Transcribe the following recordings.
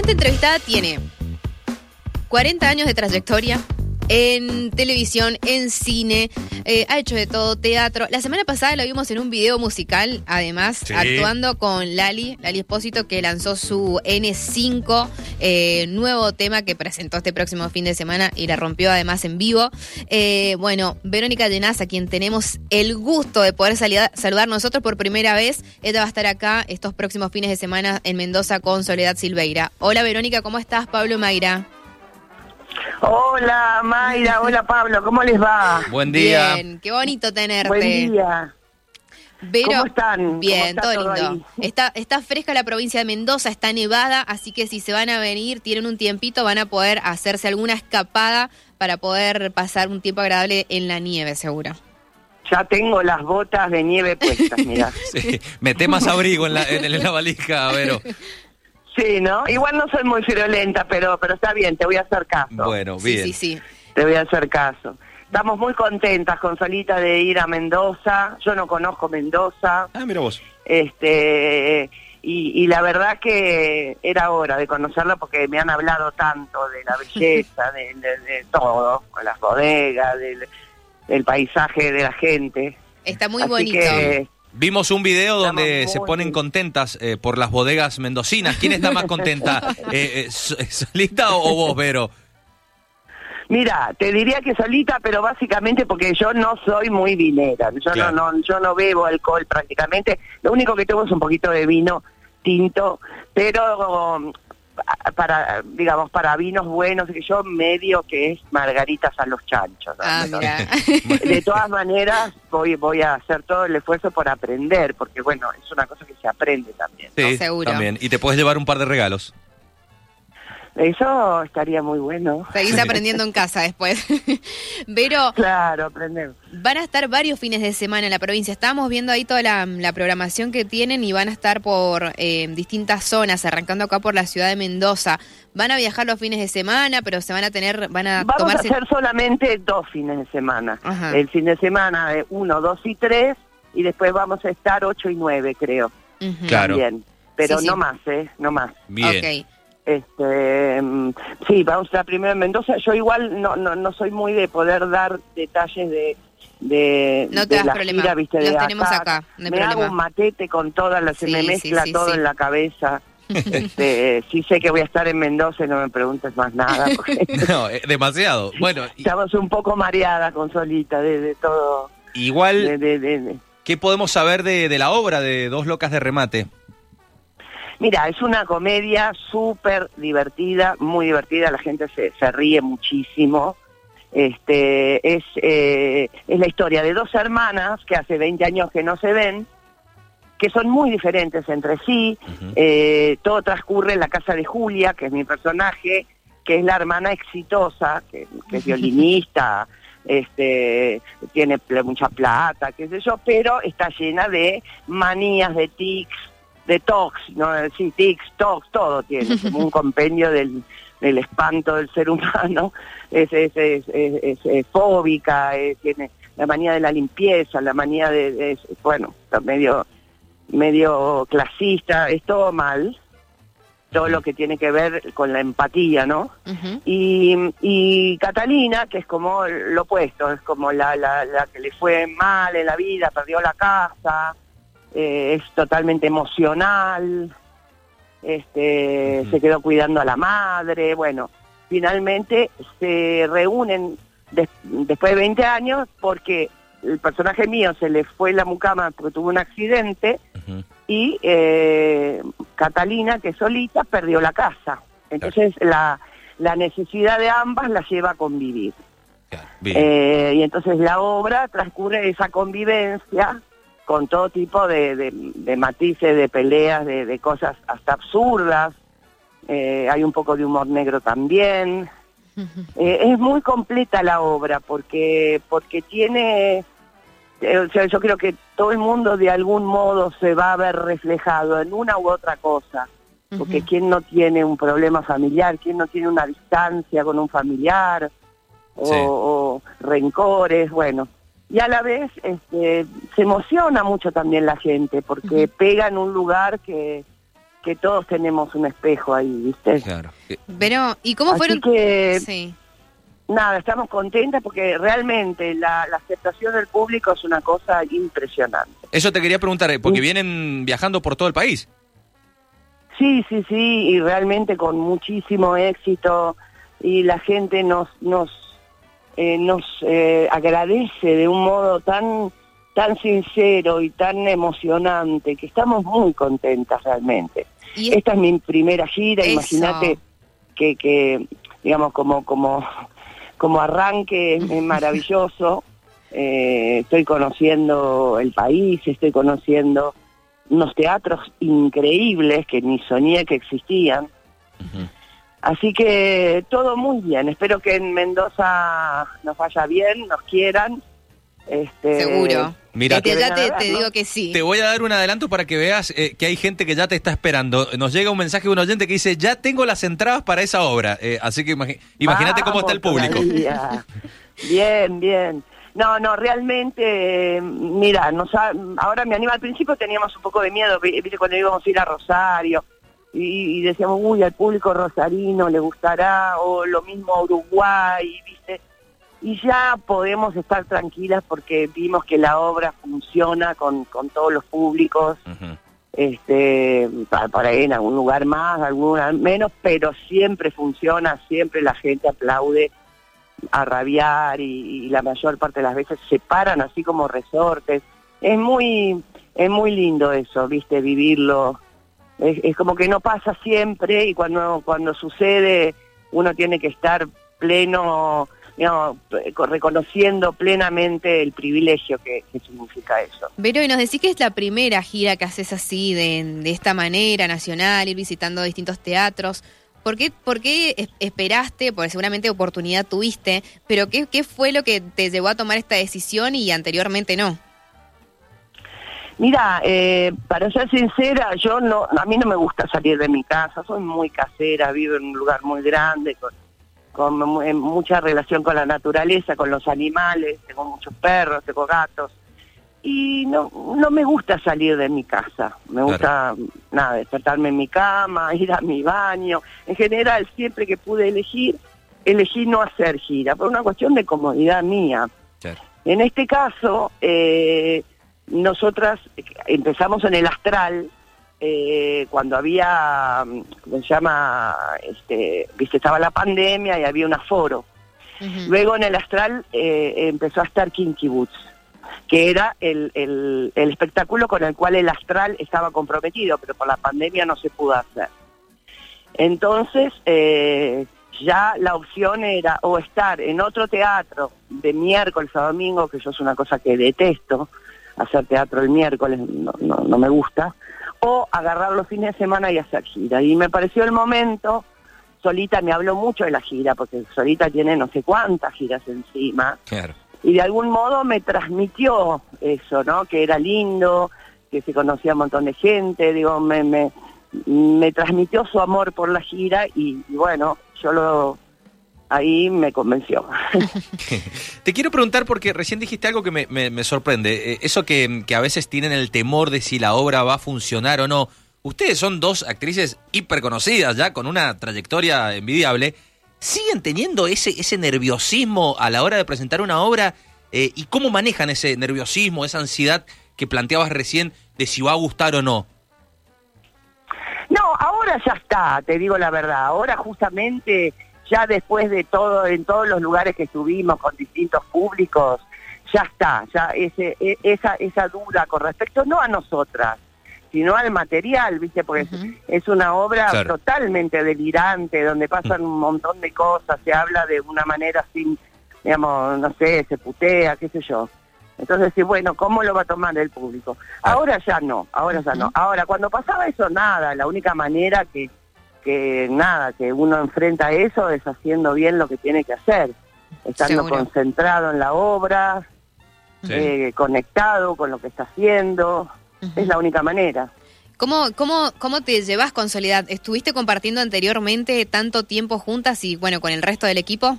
siguiente entrevistada tiene 40 años de trayectoria en televisión, en cine, eh, ha hecho de todo, teatro. La semana pasada lo vimos en un video musical, además, Sí. actuando con Lali, Lali Espósito, que lanzó su N5, eh, nuevo tema que presentó este próximo fin de semana y la rompió además en vivo. Eh, bueno, Verónica Llenaz, a quien tenemos el gusto de poder saludar nosotros por primera vez, ella va a estar acá estos próximos fines de semana en Mendoza con Soledad Silveira. Hola Verónica, ¿cómo estás? Pablo Mayra. Hola Mayra, hola Pablo, ¿cómo les va? Buen día. Bien, qué bonito tenerte. Buen día. Vero, ¿Cómo están? Bien, ¿Cómo está todo todo lindo. Está, está fresca la provincia de Mendoza, está nevada, así que si se van a venir, tienen un tiempito, van a poder hacerse alguna escapada para poder pasar un tiempo agradable en la nieve, seguro. Ya tengo las botas de nieve puestas, mira. Sí, Mete más abrigo en la, en, en la valija, Vero. Sí, ¿no? Igual no soy muy friolenta, pero, pero está bien, te voy a hacer caso. Bueno, Sí, bien. sí, sí. Te voy a hacer caso. Estamos muy contentas con Solita de ir a Mendoza. Yo no conozco Mendoza. Ah, mira vos. Este y, y la verdad que era hora de conocerla porque me han hablado tanto de la belleza, de, de- de todo, con las bodegas, del, del paisaje de la gente. Está muy Así bonito. que Vimos un video donde se ponen contentas eh, por las bodegas mendocinas. ¿Quién está más contenta? Eh, eh, ¿Sol- ¿Solita o vos, Vero? Mira, te diría que solita, pero básicamente porque yo no soy muy vinera. Yo Claro. no, no, yo no bebo alcohol prácticamente. Lo único que tomo es un poquito de vino tinto, pero para, digamos, para vinos buenos, que yo medio que es margaritas a los chanchos. ¿no? Ah, mira. De todas maneras, voy, voy a hacer todo el esfuerzo por aprender, porque bueno, es una cosa que se aprende también. Sí, seguro. también. Y te puedes llevar un par de regalos. Eso estaría muy bueno. Seguís aprendiendo en casa después. Pero Claro, aprender. van a estar varios fines de semana en la provincia. Estábamos viendo ahí toda la, la programación que tienen y van a estar por eh, distintas zonas, arrancando acá por la ciudad de Mendoza. Van a viajar los fines de semana, pero se van a tener, van a Vamos tomarse... a hacer solamente dos fines de semana. Ajá. El fin de semana de uno, dos y tres, y después vamos a estar ocho y nueve, creo. Claro. También. Pero Sí, sí. no más, ¿eh? No más. Bien. Ok. Este, mm, sí, vamos a estar primero en Mendoza. Yo igual no, no, no soy muy de poder dar detalles de, de, No te de das la problema. gira, ¿viste? Los de tenemos acá, no hay Me hago un matete con todas las, se Sí, me sí, mezcla sí, todo sí. en la cabeza. este, sí sé que voy a estar en Mendoza y no me preguntes más nada, porque No, eh, demasiado. Bueno, y- estamos un poco mareada con Solita de, de todo. igual, de- de- de- de- ¿qué podemos saber de, de la obra de Dos Locas de Remate? Mira, es una comedia súper divertida, muy divertida, la gente se, se ríe muchísimo. Este, es, eh, es la historia de dos hermanas que hace 20 años que no se ven, que son muy diferentes entre sí. Eh, todo transcurre en la casa de Julia, que es mi personaje, que es la hermana exitosa, que, que es violinista, este, tiene mucha plata, qué sé yo, pero está llena de manías, de tics, de tocs, ¿no? Sí, tics, tocs, todo tiene, como un compendio del, del espanto del ser humano, es, es, es, es- es, fóbica, tiene la manía de la limpieza, la manía de, bueno, está medio medio clasista, es todo mal, todo lo que tiene que ver con la empatía, ¿no? Y, y Catalina, que es como lo opuesto, es como la, la, la que le fue mal en la vida, perdió la casa, eh, es totalmente emocional, este, se quedó cuidando a la madre, bueno, finalmente se reúnen des- después de 20 años porque el personaje mío se le fue la mucama porque tuvo un accidente y eh, Catalina, que solita, perdió la casa. Entonces la, la necesidad de ambas la lleva a convivir. Claro. Eh, y entonces la obra transcurre esa convivencia con todo tipo de, de- de matices, de peleas, de, de cosas hasta absurdas. Eh, hay un poco de humor negro también. Eh, es muy completa la obra porque porque tiene eh, o sea, yo creo que todo el mundo de algún modo se va a ver reflejado en una u otra cosa porque quién no tiene un problema familiar quién no tiene una distancia con un familiar o, Sí. o rencores bueno y a la vez este, se emociona mucho también la gente porque pega en un lugar que que todos tenemos un espejo ahí, ¿viste? Claro. Pero, ¿y cómo Así fueron? que- Sí. Nada, estamos contentas porque realmente la, la aceptación del público es una cosa impresionante. Eso te quería preguntar, eh, porque vienen viajando por todo el país. Sí, sí, sí, y realmente con muchísimo éxito y la gente nos nos eh, nos eh, agradece de un modo tan tan sincero y tan emocionante que estamos muy contentas realmente. Y Esta es mi primera gira, imagínate que, que digamos como como como arranque es, maravilloso. Eh, estoy conociendo el país, estoy conociendo unos teatros increíbles que ni soñé que existían. Así que todo muy bien. Espero que en Mendoza nos vaya bien, nos quieran. Este, seguro. Mira, que te ya te, a ver, te ¿no? digo que sí. Te voy a dar un adelanto para que veas eh, que hay gente que ya te está esperando. Nos llega un mensaje de un oyente que dice, ya tengo las entradas para esa obra. Eh, así que imagínate cómo está el público. todavía. Bien, bien. No, no, realmente, eh, mira, nos ha- ahora me anima. Al principio teníamos un poco de miedo, vi- viste, cuando íbamos a ir a Rosario y, y decíamos, uy, al público rosarino le gustará, o lo mismo a Uruguay, viste. Y ya podemos estar tranquilas porque vimos que la obra funciona con, con todos los públicos este para, para ahí en algún lugar más, algún menos, pero siempre funciona, siempre la gente aplaude a rabiar y, y la mayor parte de las veces se paran así como resortes. Es muy es muy lindo eso, viste, vivirlo. Es, como que no pasa siempre y cuando cuando sucede uno tiene que estar pleno, digamos, reconociendo plenamente el privilegio que, significa eso. Vero, y nos decís que es la primera gira que haces así, de, de esta manera, nacional, ir visitando distintos teatros. ¿Por qué, por qué es- esperaste? Porque seguramente oportunidad tuviste, pero ¿qué, ¿qué fue lo que te llevó a tomar esta decisión y anteriormente no? Mira, eh, para ser sincera, yo no, a mí no me gusta salir de mi casa, soy muy casera, vivo en un lugar muy grande, con, con mu- en mucha relación con la naturaleza, con los animales, tengo muchos perros, tengo gatos, y no, no me gusta salir de mi casa, me gusta, nada, despertarme en mi cama, ir a mi baño, en general, siempre que pude elegir, elegí no hacer gira, por una cuestión de comodidad mía. Claro. En este caso, eh, nosotras empezamos en el astral eh, cuando había, ¿cómo se llama? Este, viste, estaba la pandemia y había un aforo. Luego en el astral eh, empezó a estar Kinky Boots, que era el, el, el espectáculo con el cual el astral estaba comprometido, pero por la pandemia no se pudo hacer. Entonces, eh, ya la opción era o estar en otro teatro de miércoles a domingo, que yo es una cosa que detesto, hacer teatro el miércoles no, no, no me gusta, o agarrar los fines de semana y hacer gira. Y me pareció el momento, Solita me habló mucho de la gira, porque Solita tiene no sé cuántas giras encima, Claro. y de algún modo me transmitió eso, ¿no? Que era lindo, que se conocía un montón de gente, digo, me, me, me transmitió su amor por la gira y, y bueno, yo lo ahí me convenció. Te quiero preguntar porque recién dijiste algo que me, me- me sorprende. Eh, eso que, que a veces tienen el temor de si la obra va a funcionar o no. Ustedes son dos actrices hiper conocidas ya, con una trayectoria envidiable. ¿Siguen teniendo ese, ese nerviosismo a la hora de presentar una obra? Eh, ¿Y cómo manejan ese nerviosismo, esa ansiedad que planteabas recién de si va a gustar o no? No, ahora ya está, te digo la verdad. Ahora justamente, ya después de todo, en todos los lugares que estuvimos con distintos públicos, ya está, ya ese, e- esa, esa duda con respecto no a nosotras, sino al material, ¿viste? Porque es- una obra Claro. totalmente delirante, donde pasan un montón de cosas, se habla de una manera sin, digamos, no sé, se putea, qué sé yo. Entonces, sí, bueno, ¿cómo lo va a tomar el público? Ahora ya no, ahora ya no. Ahora, cuando pasaba eso, nada, la única manera que, que nada, que uno enfrenta eso es haciendo bien lo que tiene que hacer, estando Seguro. concentrado en la obra, Sí. eh, conectado con lo que está haciendo, es la única manera. ¿Cómo, cómo, ¿Cómo te llevas con Soledad? ¿Estuviste compartiendo anteriormente tanto tiempo juntas y bueno, con el resto del equipo?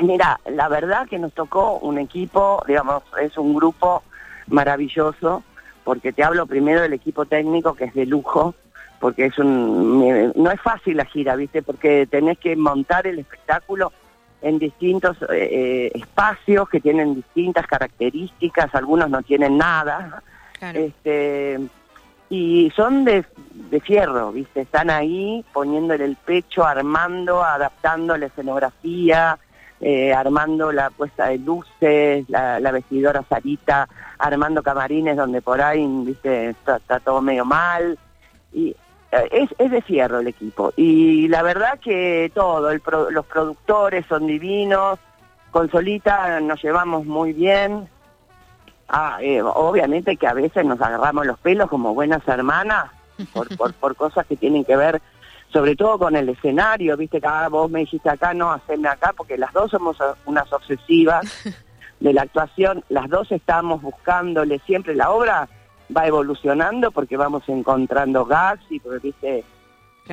Mira, la verdad que nos tocó un equipo, digamos, es un grupo maravilloso, porque te hablo primero del equipo técnico que es de lujo, porque es un no es fácil la gira, ¿viste? Porque tenés que montar el espectáculo en distintos eh, espacios que tienen distintas características, algunos no tienen nada. Este, y son de, de, fierro, ¿viste? Están ahí poniéndole el pecho, armando, adaptando la escenografía, eh, armando la puesta de luces, la, vestidora Sarita, armando camarines donde por ahí, ¿viste? Está, todo medio mal. Y eh, es, es, de fierro el equipo. Y la verdad que todo, el los productores son divinos, con Solita nos llevamos muy bien. Ah, eh, obviamente que a veces nos agarramos los pelos como buenas hermanas por, por, por cosas que tienen que ver sobre todo con el escenario, viste que ah, vos me dijiste acá, no, haceme acá, porque las dos somos unas obsesivas de la actuación, las dos estamos buscándole siempre la obra va evolucionando porque vamos encontrando gags y porque viste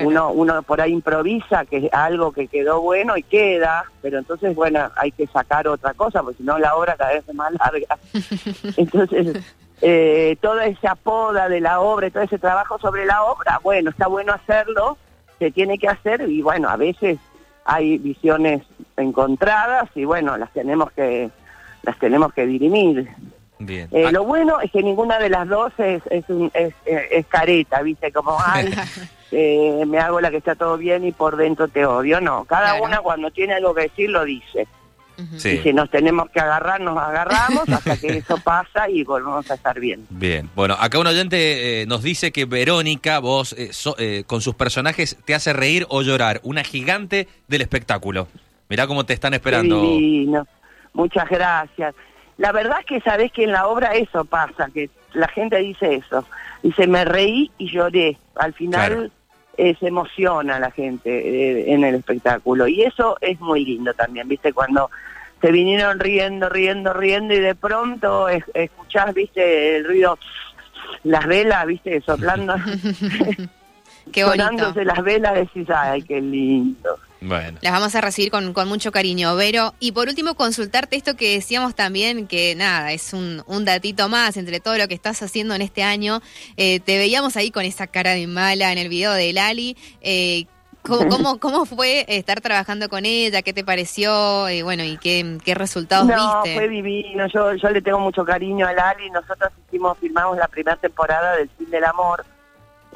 uno uno por ahí improvisa que es algo que quedó bueno y queda pero entonces bueno hay que sacar otra cosa porque si no la obra cada vez es más larga. Entonces eh, toda esa poda de la obra todo ese trabajo sobre la obra bueno está bueno hacerlo se tiene que hacer y bueno a veces hay visiones encontradas y bueno las tenemos que las tenemos que dirimir Bien. Eh, lo bueno es que ninguna de las dos es, es, es, careta, ¿viste? Como, ay, eh, me hago la que está todo bien y por dentro te odio. No, cada una cuando tiene algo que decir lo dice. Y si nos tenemos que agarrar, nos agarramos hasta que eso pasa y volvemos a estar bien. Bien, bueno, acá un oyente eh, nos dice que Verónica, vos con sus personajes te hace reír o llorar, una gigante del espectáculo. Mirá cómo te están esperando. Muchas gracias. La verdad es que sabés que en la obra eso pasa, que la gente dice eso. Dice, me reí y lloré. Al final eh, se emociona la gente eh, en el espectáculo. Y eso es muy lindo también, ¿viste? Cuando se vinieron riendo, riendo, riendo y de pronto escuchás, ¿viste? El ruido, las velas, ¿viste? Soplando. Qué bonito. Sonándose las velas decís, ay, qué lindo. Bueno. Las vamos a recibir con, mucho cariño, Vero. Y por último, consultarte esto que decíamos también, que nada, es un, un datito más entre todo lo que estás haciendo en este año. Eh, te veíamos ahí con esa cara de mala en el video de Lali. Eh, ¿Cómo, cómo, fue estar trabajando con ella? ¿Qué te pareció? Y bueno, ¿y qué, qué resultados no, viste? fue divino. Yo, yo le tengo mucho cariño a Lali. Nosotros hicimos, filmamos la primera temporada del Fin del Amor,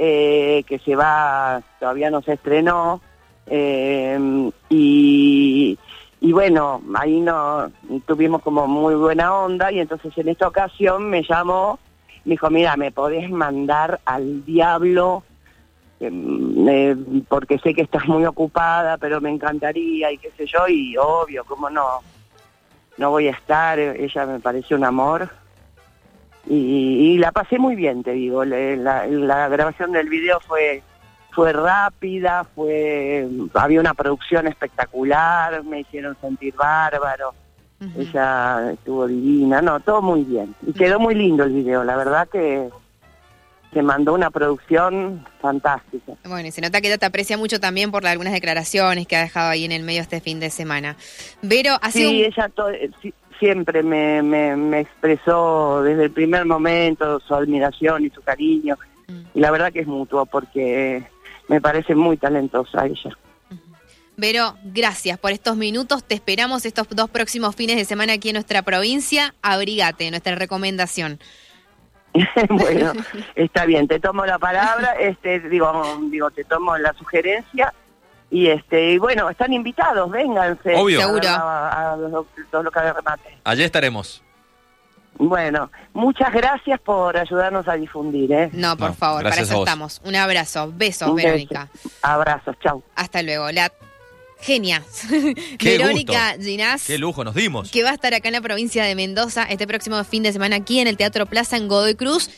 eh, que se va, todavía no se estrenó. Eh, y, y bueno, ahí no tuvimos como muy buena onda y entonces en esta ocasión me llamó, me dijo, mira, me podés mandar al diablo em, porque sé que estás muy ocupada, pero me encantaría y qué sé yo, y obvio, como no, no voy a estar, ella me pareció un amor. Y, la pasé muy bien, te digo, la, la grabación del video fue fue rápida, fue había una producción espectacular, me hicieron sentir bárbaro. Ella estuvo divina, no, todo muy bien. Y quedó muy lindo el video, la verdad que se mandó una producción fantástica. Bueno, y se nota que ella te aprecia mucho también por algunas declaraciones que ha dejado ahí en el medio este fin de semana. Vero, ha sido Sí, ella siempre me, me, expresó desde el primer momento su admiración y su cariño. Mm. Y la verdad que es mutuo porque me parece muy talentosa ella. Vero, gracias por estos minutos. Te esperamos estos dos próximos fines de semana aquí en nuestra provincia. Abrigate, nuestra recomendación. bueno, está bien, te tomo la palabra, este, digo, digo, te tomo la sugerencia y este, y bueno, están invitados, vénganse. Obvio. Seguro. A, todo lo que remate. Allí estaremos. Bueno, muchas gracias por ayudarnos a difundir. ¿eh? No, por favor, para eso estamos. Un abrazo, besos, Verónica. Abrazos, chau. Hasta luego. La genia, Verónica Ginás. Qué lujo nos dimos. Que va a estar acá en la provincia de Mendoza este próximo fin de semana aquí en el Teatro Plaza en Godoy Cruz.